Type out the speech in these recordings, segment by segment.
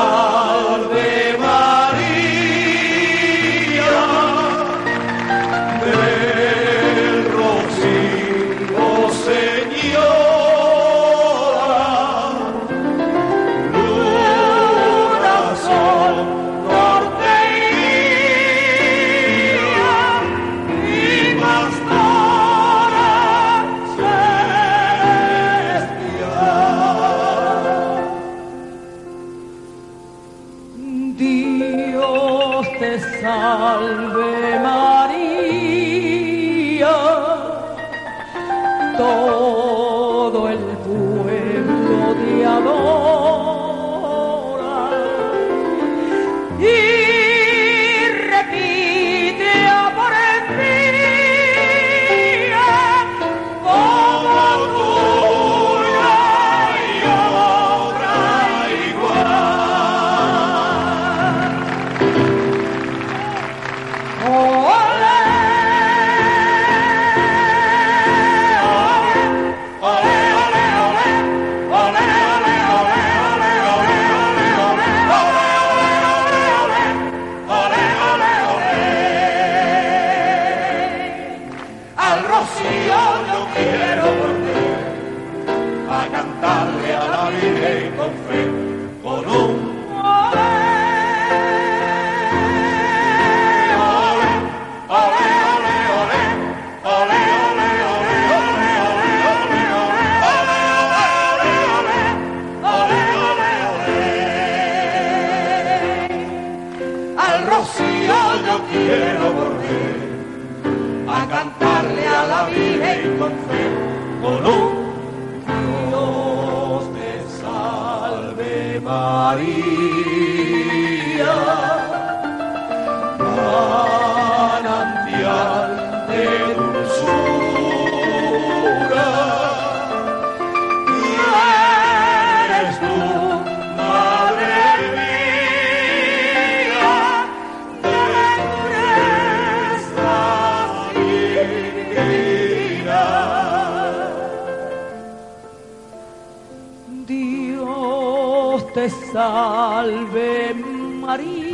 salve te cantarle a la con fe, con un quiero volver a cantarle a la Virgen con fe, con un María, manantial de dulzura. Eres tú, Madre mía, de divina. Dios te salve María,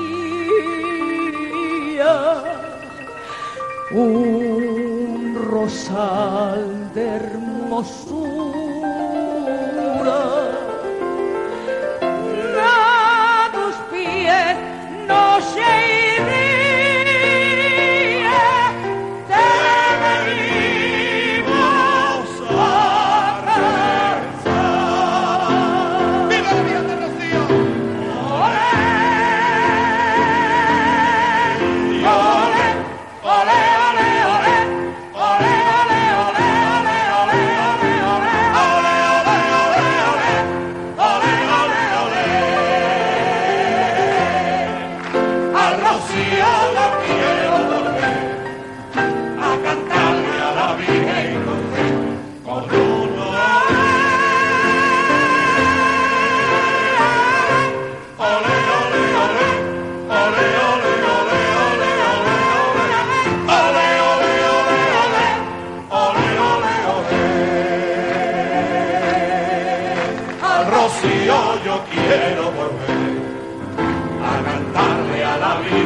un rosal de hermosura. I'll be.